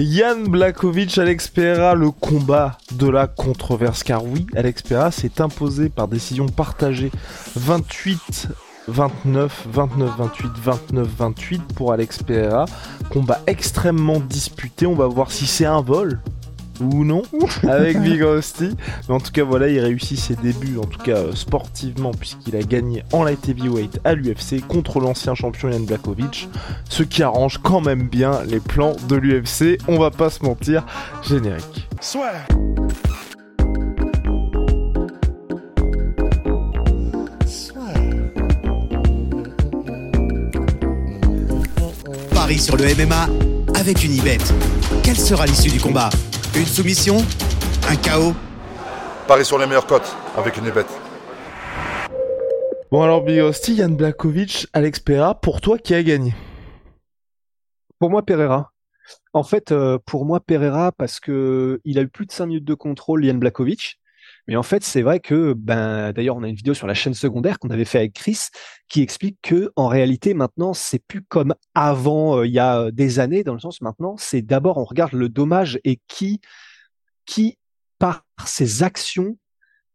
Yann Blakovic, Alex Pereira, le combat de la controverse. Car oui, Alex Pereira s'est imposé par décision partagée 28 29, 29, 28, 29, 28 pour Alex Pereira. Combat extrêmement disputé. On va voir si c'est un vol ou non avec Big Rusty. Mais en tout cas, voilà, il réussit ses débuts, en tout cas euh, sportivement, puisqu'il a gagné en light heavyweight à l'UFC contre l'ancien champion Yann Blakovic. Ce qui arrange quand même bien les plans de l'UFC. On va pas se mentir. Générique. Soit. Paris sur le MMA avec une ibet. Quelle sera l'issue du combat? Une soumission Un chaos Paris sur les meilleures cotes avec une ibet. Bon alors Big Rusty, Yann Blakovic, Alex Pereira, pour toi qui a gagné? Pour moi Pereira. En fait, euh, pour moi Pereira parce que il a eu plus de 5 minutes de contrôle Yann Blakovic. Mais en fait, c'est vrai que, ben, d'ailleurs, on a une vidéo sur la chaîne secondaire qu'on avait fait avec Chris qui explique que, en réalité, maintenant, c'est plus comme avant, euh, il y a euh, des années, dans le sens maintenant, c'est d'abord on regarde le dommage et qui, qui, par ses actions,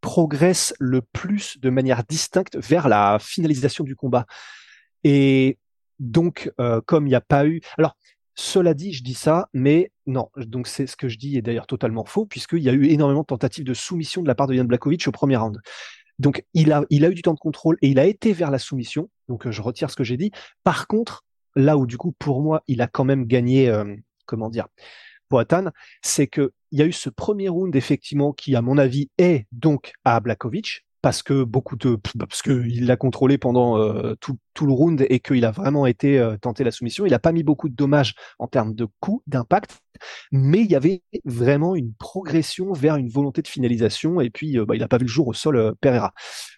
progresse le plus de manière distincte vers la finalisation du combat. Et donc, euh, comme il n'y a pas eu, alors cela dit, je dis ça, mais non. Donc c'est ce que je dis est d'ailleurs totalement faux, puisqu'il y a eu énormément de tentatives de soumission de la part de Jan Blakovic au premier round. Donc il a, eu du temps de contrôle et il a été vers la soumission. Donc je retire ce que j'ai dit. Par contre, là où du coup pour moi il a quand même gagné, euh, comment dire, Poatan, c'est que il y a eu ce premier round effectivement qui à mon avis est donc à Blakovic parce que beaucoup de parce que il l'a contrôlé pendant euh, tout, tout, le round et qu'il a vraiment été euh, tenté la soumission. Il n'a pas mis beaucoup de dommages en termes de coût, d'impact, mais il y avait vraiment une progression vers une volonté de finalisation. Et puis, euh, bah, il n'a pas vu le jour au sol, Pereira.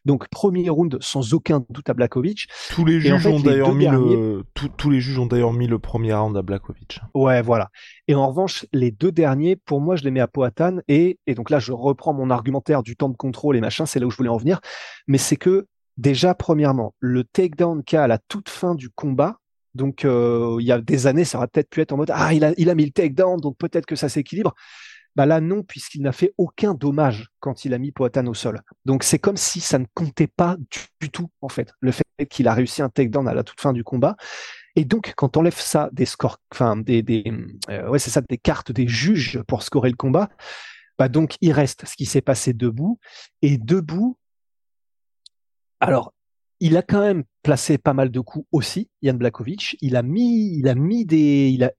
Donc premier round sans aucun doute à Blakovic. Tous les juges ont d'ailleurs mis le tous les juges ont d'ailleurs mis le premier round à Blakovic. Ouais, voilà. Et en revanche, les deux derniers, pour moi, je les mets à Poatan. Et, et donc là, je reprends mon argumentaire du temps de contrôle et machin. C'est là où je voulais en venir. Mais c'est que déjà, premièrement, le takedown qu'a à la toute fin du combat. Donc euh, il y a des années, ça aurait peut-être pu être en mode ah il a mis le takedown, donc peut-être que ça s'équilibre. Bah là non, puisqu'il n'a fait aucun dommage quand il a mis Poatan au sol. Donc c'est comme si ça ne comptait pas du, tout en fait, le fait qu'il a réussi un takedown à la toute fin du combat. Et donc quand on enlève ça des scores, enfin des, des euh, ouais c'est ça des cartes des juges pour scorer le combat, bah donc il reste ce qui s'est passé debout et debout. Alors il a quand même placé pas mal de coups aussi, Yann Blakovic. Il a mis, il a mis des, il a,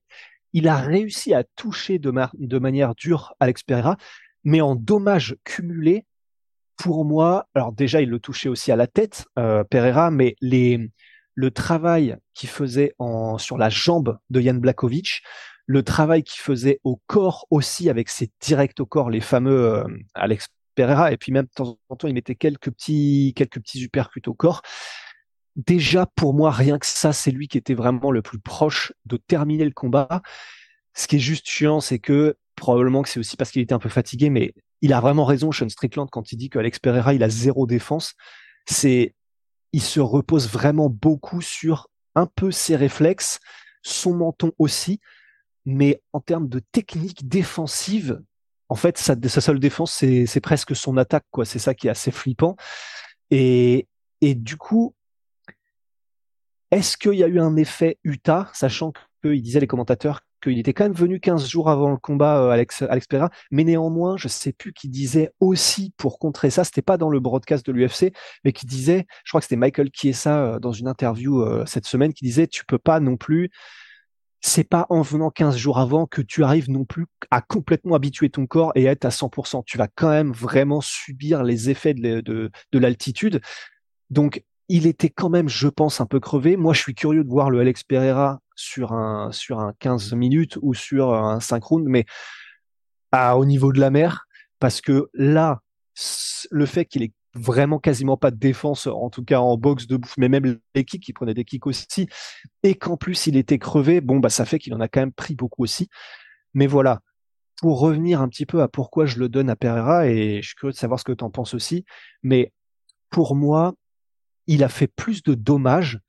il a réussi à toucher de, de manière dure Alex Pereira, mais en dommages cumulés, pour moi, alors déjà, il le touchait aussi à la tête, euh, Pereira, mais les, le travail qu'il faisait en, sur la jambe de Yann Blakovic, le travail qu'il faisait au corps aussi avec ses directs au corps, les fameux euh, Alex Et puis même de temps en temps, il mettait quelques petits, quelques petits uppercuts au corps déjà pour moi, rien que ça, c'est lui qui était vraiment le plus proche de terminer le combat. Ce qui est juste chiant, c'est que probablement que c'est aussi parce qu'il était un peu fatigué, mais il a vraiment raison, Sean Strickland, quand il dit qu'Alex Pereira, il a zéro défense. C'est, il se repose vraiment beaucoup sur un peu ses réflexes, son menton aussi, mais en termes de technique défensive, en fait, sa, seule défense, c'est presque son attaque, quoi. C'est ça qui est assez flippant. Et, et du coup, est-ce qu'il y a eu un effet Utah, sachant qu'il disait les commentateurs qu'il était quand même venu 15 jours avant le combat, euh, Alex, Alex Pereira, mais néanmoins, je sais plus qui disait aussi pour contrer ça, c'était pas dans le broadcast de l'UFC, mais qui disait, je crois que c'était Michael Chiesa euh, dans une interview euh, cette semaine, qui disait, tu peux pas non plus, c'est pas en venant 15 jours avant que tu arrives non plus à complètement habituer ton corps et être à 100%. Tu vas quand même vraiment subir les effets de, de, de l'altitude. Donc, il était quand même, je pense, un peu crevé. Moi, je suis curieux de voir le Alex Pereira sur un, sur un 15 minutes ou sur un 5 rounds, mais à, au niveau de la mer, parce que là, le fait qu'il ait vraiment quasiment pas de défense, en tout cas en boxe de bouffe, mais même les kicks, il prenait des kicks aussi, et qu'en plus il était crevé, bon, bah ça fait qu'il en a quand même pris beaucoup aussi. Mais voilà, pour revenir un petit peu à pourquoi je le donne à Pereira, et je suis curieux de savoir ce que tu en penses aussi, mais pour moi, il a fait plus de dommages.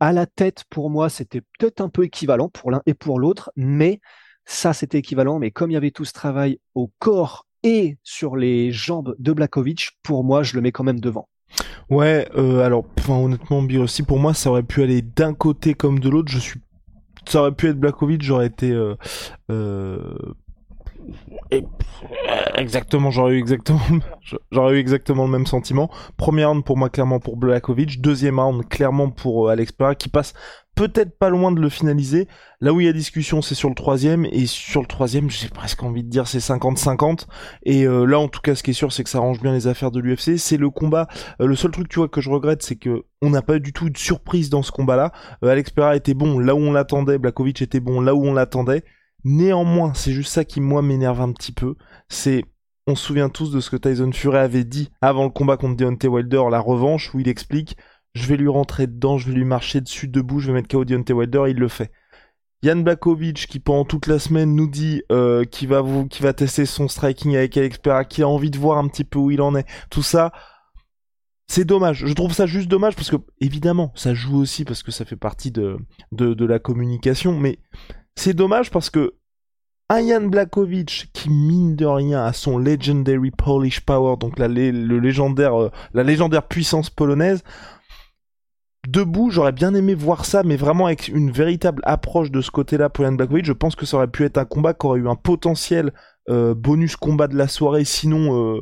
À la tête, pour moi, c'était peut-être un peu équivalent pour l'un et pour l'autre, mais ça, c'était équivalent. Mais comme il y avait tout ce travail au corps et sur les jambes de Blakovic, pour moi, je le mets quand même devant. Ouais, euh, alors, honnêtement, aussi, pour moi, ça aurait pu aller d'un côté comme de l'autre. Je suis, ça aurait pu être Blakovic, j'aurais été euh, euh, exactement, j'aurais eu exactement, j'aurais eu exactement le même sentiment. Premier round pour moi clairement pour Blakovic, deuxième round clairement pour euh, Alex Pereira qui passe peut-être pas loin de le finaliser. Là où il y a discussion, c'est sur le troisième et sur le troisième, j'ai presque envie de dire c'est 50-50. Et euh, là, en tout cas, ce qui est sûr, c'est que ça range bien les affaires de l'UFC. C'est le combat. Euh, le seul truc, tu vois, que je regrette, c'est que on n'a pas du tout de surprise dans ce combat-là. Alex Pereira était bon là où on l'attendait, Blakovic était bon là où on l'attendait. Néanmoins, c'est juste ça qui moi m'énerve un petit peu. C'est, on se souvient tous de ce que Tyson Fury avait dit avant le combat contre Deontay Wilder, la revanche, où il explique, je vais lui rentrer dedans, je vais lui marcher dessus debout, je vais mettre KO Deontay Wilder, il le fait. Yann Blakovic qui pendant toute la semaine nous dit euh, qu'il va va tester son striking avec Alex Pereira, qui a envie de voir un petit peu où il en est. Tout ça, c'est dommage. Je trouve ça juste dommage parce que évidemment, ça joue aussi parce que ça fait partie de, de la communication, mais c'est dommage parce que Ian Blakovic, qui mine de rien a son Legendary Polish Power, donc la, le légendaire, euh, la légendaire puissance polonaise, debout, j'aurais bien aimé voir ça, mais vraiment avec une véritable approche de ce côté-là pour Ian Blakovic, je pense que ça aurait pu être un combat qui aurait eu un potentiel euh, bonus combat de la soirée, sinon... Euh,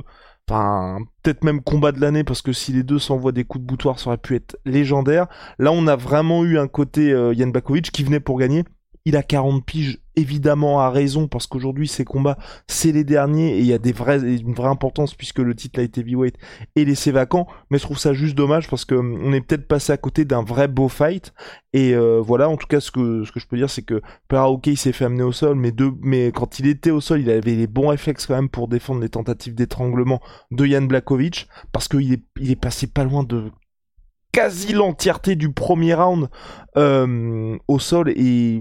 enfin peut-être même combat de l'année parce que si les deux s'envoient des coups de boutoir ça aurait pu être légendaire. Là on a vraiment eu un côté Yann Blakovic qui venait pour gagner il a 40 piges, évidemment à raison, parce qu'aujourd'hui, ces combats, c'est les derniers, et il y a des une vraie importance, puisque le titre a été heavyweight et laissé vacant, mais je trouve ça juste dommage, parce que hum, est peut-être passé à côté d'un vrai beau fight, et euh, voilà, en tout cas, ce que, je peux dire, c'est que Pera, ok, il s'est fait amener au sol, mais, quand il était au sol, il avait les bons réflexes quand même pour défendre les tentatives d'étranglement de Jan Blakovic, parce qu'il est, il est passé pas loin de quasi l'entièreté du premier round euh, au sol et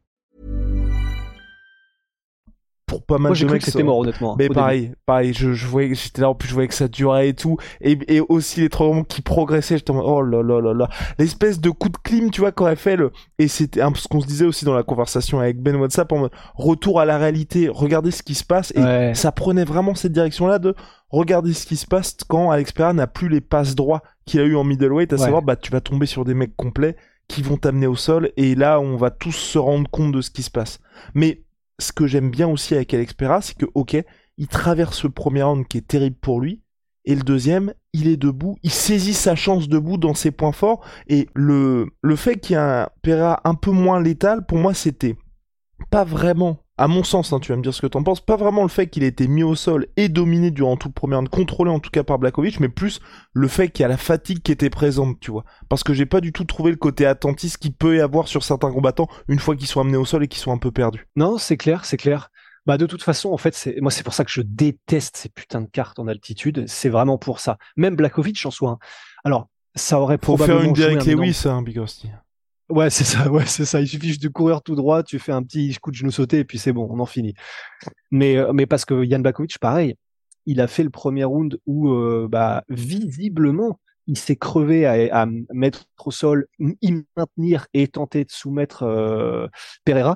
Pour pas mal Moi, de mecs... que c'était mort, honnêtement. Mais pareil, pareil, je, je voyais, j'étais là, en plus je voyais que ça durait et tout. Et, et aussi les trois qui progressaient, j'étais en oh là là là là. L'espèce de coup de clim, tu vois, qu'aurait fait le... Et c'était un peu ce qu'on se disait aussi dans la conversation avec Ben WhatsApp, en mode, retour à la réalité, regardez ce qui se passe. Et Ouais. ça prenait vraiment cette direction-là de regarder ce qui se passe quand Alex Pereira n'a plus les passes droits qu'il a eu en middleweight, à Ouais. savoir bah tu vas tomber sur des mecs complets qui vont t'amener au sol et là on va tous se rendre compte de ce qui se passe. Mais ce que j'aime bien aussi avec Alex Pereira, c'est que ok, il traverse le premier round qui est terrible pour lui et le deuxième, il est debout, il saisit sa chance debout dans ses points forts et le le fait qu'il y ait un Pereira un peu moins létal pour moi c'était pas vraiment, à mon sens, hein, tu vas me dire ce que t'en penses, pas vraiment le fait qu'il ait été mis au sol et dominé durant tout le premier round, contrôlé en tout cas par Blakovic, mais plus le fait qu'il y a la fatigue qui était présente, tu vois. Parce que j'ai pas du tout trouvé le côté attentiste qu'il peut y avoir sur certains combattants une fois qu'ils sont amenés au sol et qu'ils sont un peu perdus. Non, c'est clair, c'est clair. Bah de toute façon, en fait, c'est moi c'est pour ça que je déteste ces putains de cartes en altitude. C'est vraiment pour ça. Même Blakovic en soit. un. Alors, ça aurait Faut probablement faire une un énorme- Lewis, hein, Big Rusty. Ouais, c'est ça, ouais, c'est ça. Il suffit juste de courir tout droit, tu fais un petit coup de genou sauté et puis c'est bon, on en finit. Mais, euh, mais parce que Yann Blakovic, pareil, il a fait le premier round où, euh, bah, visiblement, il s'est crevé à, mettre au sol, y maintenir et tenter de soumettre euh, Pereira.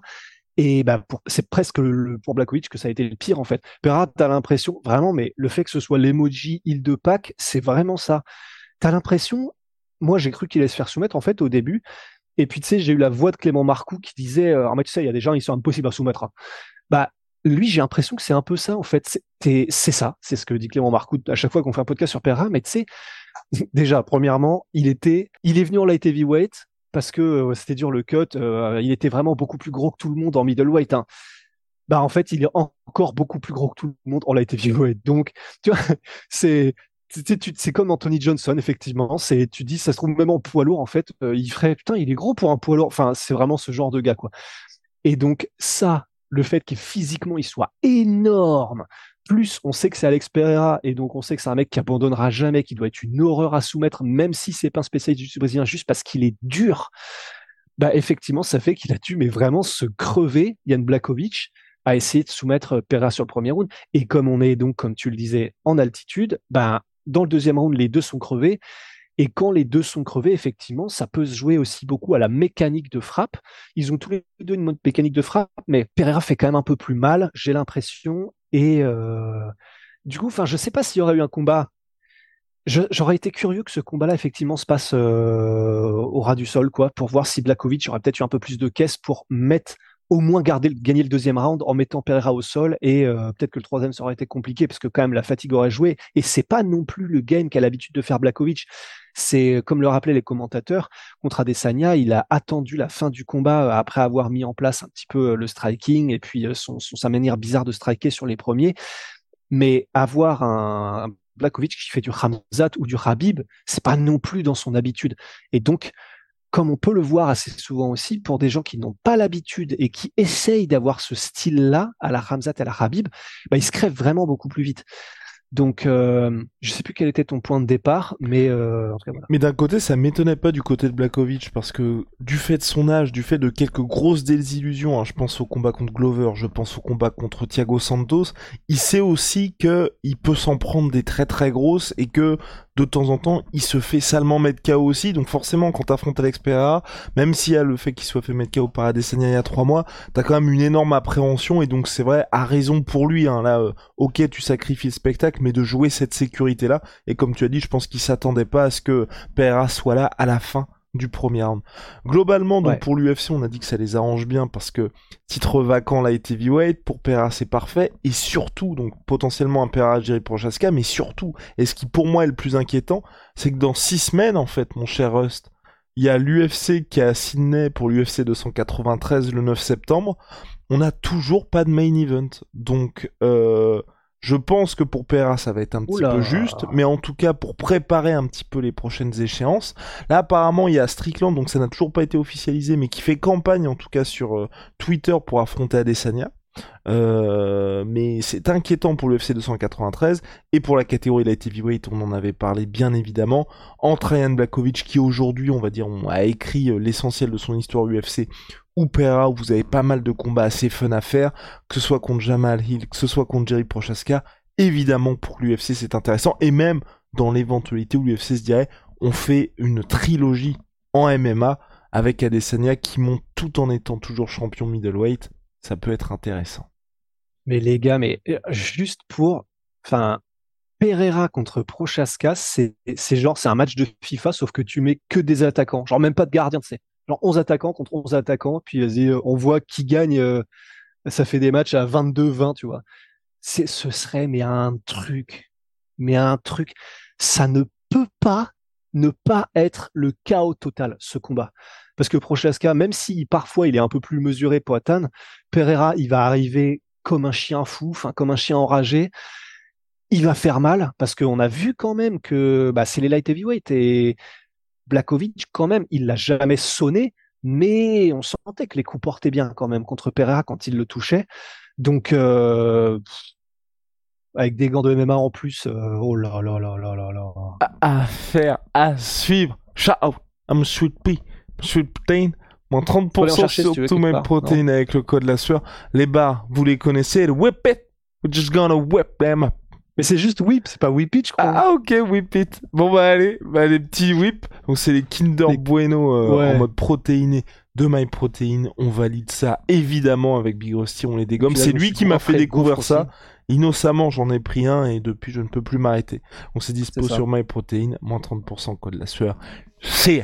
Et bah, c'est presque pour Blakovic que ça a été le pire en fait. Pereira, t'as l'impression, vraiment, mais le fait que ce soit l'emoji île de Pâques, c'est vraiment ça. T'as l'impression, moi, j'ai cru qu'il allait se faire soumettre en fait au début. Et puis, tu sais, j'ai eu la voix de Clément Marcoux qui disait, euh, tu sais, il y a des gens, ils sont impossibles à soumettre. Hein. Bah, lui, j'ai l'impression que c'est un peu ça, en fait. C'est ça, c'est ce que dit Clément Marcoux à chaque fois qu'on fait un podcast sur Perra. Mais tu sais, déjà, premièrement, il était, il est venu en light heavyweight parce que euh, c'était dur le cut. Euh, il était vraiment beaucoup plus gros que tout le monde en middleweight. Hein. Bah, en fait, il est encore beaucoup plus gros que tout le monde en light heavyweight. Donc, tu vois, c'est, c'est comme Anthony Johnson, effectivement. C'est, tu dis, ça se trouve même en poids lourd, en fait, euh, il ferait, putain, il est gros pour un poids lourd. Enfin, c'est vraiment ce genre de gars, quoi. Et donc, ça, le fait qu'il physiquement, il soit énorme. Plus, on sait que c'est Alex Pereira, et donc on sait que c'est un mec qui abandonnera jamais, qui doit être une horreur à soumettre, même si c'est pas un spécialiste du brésilien, juste parce qu'il est dur. Bah, effectivement, ça fait qu'il a dû, mais vraiment se crever, Yann Blakovic, à essayer de soumettre Pereira sur le premier round. Et comme on est donc, comme tu le disais, en altitude, bah, dans le deuxième round, les deux sont crevés. Et quand les deux sont crevés, effectivement, ça peut se jouer aussi beaucoup à la mécanique de frappe. Ils ont tous les deux une mécanique de frappe, mais Pereira fait quand même un peu plus mal, j'ai l'impression. Et euh, du coup, enfin, je sais pas s'il y aurait eu un combat. J'aurais été curieux que ce combat-là, effectivement, se passe euh, au ras du sol, quoi, pour voir si Blakovic aurait peut-être eu un peu plus de caisse pour mettre au moins garder, gagner le deuxième round en mettant Pereira au sol et euh, peut-être que le troisième ça aurait été compliqué parce que quand même la fatigue aurait joué et c'est pas non plus le game qu'a l'habitude de faire Blakovic. C'est comme le rappelaient les commentateurs contre Adesanya, il a attendu la fin du combat euh, après avoir mis en place un petit peu euh, le striking et puis son, sa manière bizarre de striker sur les premiers. Mais avoir un, Blakovic qui fait du Ramzat ou du Rabib, c'est pas non plus dans son habitude. Et donc, comme on peut le voir assez souvent aussi, pour des gens qui n'ont pas l'habitude et qui essayent d'avoir ce style-là, à la Ramzat, à la Habib, bah, ils se crèvent vraiment beaucoup plus vite. Donc, euh, je sais plus quel était ton point de départ, mais euh. Mais d'un côté, ça m'étonnait pas du côté de Blakovic parce que du fait de son âge, du fait de quelques grosses désillusions, hein, je pense au combat contre Glover, je pense au combat contre Thiago Santos, il sait aussi que il peut s'en prendre des très très grosses et que de temps en temps, il se fait salement mettre KO aussi. Donc forcément, quand t'affrontes Alex Pereira, même s'il y a le fait qu'il soit fait mettre KO par Adesanya il y a trois mois, t'as quand même une énorme appréhension. Et donc c'est vrai, à raison pour lui. Hein, là, euh, ok, tu sacrifies le spectacle, mais de jouer cette sécurité-là. Et comme tu as dit, je pense qu'il s'attendait pas à ce que Pereira soit là à la fin du premier round. Globalement, donc pour l'UFC, on a dit que ça les arrange bien parce que titre vacant light heavyweight pour Pereira c'est parfait et surtout donc potentiellement un Pereira Jerry Prochaska, mais surtout et ce qui pour moi est le plus inquiétant, c'est que dans six semaines en fait, mon cher Rust, il y a l'UFC qui est à Sydney pour l'UFC 293 le 9 septembre. On n'a toujours pas de main event, donc euh, je pense que pour PRA, ça va être un petit peu juste, mais en tout cas, pour préparer un petit peu les prochaines échéances, là, apparemment, il y a Strickland, donc ça n'a toujours pas été officialisé, mais qui fait campagne, en tout cas, sur euh, Twitter pour affronter Adesanya. Euh, mais c'est inquiétant pour le FC 293 et pour la catégorie light heavyweight, on en avait parlé bien évidemment. Entre Ryan Blakovic qui aujourd'hui, on va dire, on a écrit euh, l'essentiel de son histoire UFC, ou où vous avez pas mal de combats assez fun à faire, que ce soit contre Jamal Hill, que ce soit contre Jerry Prochaska. Évidemment, pour l'UFC, c'est intéressant et même dans l'éventualité où l'UFC se dirait, on fait une trilogie en MMA avec Adesanya qui monte tout en étant toujours champion middleweight ça peut être intéressant. Mais les gars, mais euh, juste pour, enfin, Pereira contre Prochaska, c'est genre, c'est un match de FIFA, sauf que tu mets que des attaquants, genre même pas de gardien, tu sais. Genre 11 attaquants contre 11 attaquants, puis vas-y, euh, on voit qui gagne, euh, ça fait des matchs à 22-20, tu vois. Ce serait, mais un truc, mais un truc, ça ne peut pas ne pas être le chaos total, ce combat. Parce que Prochaska, même si parfois il est un peu plus mesuré Poatan, Pereira, il va arriver comme un chien fou, enfin comme un chien enragé. Il va faire mal parce qu'on a vu quand même que bah, c'est les light heavyweight et Blakovic quand même, il l'a jamais sonné, mais on sentait que les coups portaient bien quand même contre Pereira quand il le touchait. Donc euh, avec des gants de MMA en plus, euh, oh là là là là là là. À, faire, à suivre. Ciao, I'm Sweet Pea. Sweet Protein, moins 30% sur tous mes protéines avec le code la sueur. Les barres, vous les connaissez, whip it, we're just gonna whip them up. Mais c'est juste whip, c'est pas whip it, je crois. Ah, ok, whip it. Bon, bah, allez, bah, les petits whip. Donc, c'est les Kinder Bueno euh, en mode protéiné de MyProtein. On valide ça, évidemment, avec Big Rusty, on les dégomme. C'est lui qui m'a fait découvrir ça. Innocemment, j'en ai pris un et depuis, je ne peux plus m'arrêter. On s'est dispo sur MyProtein, moins 30% code la sueur. See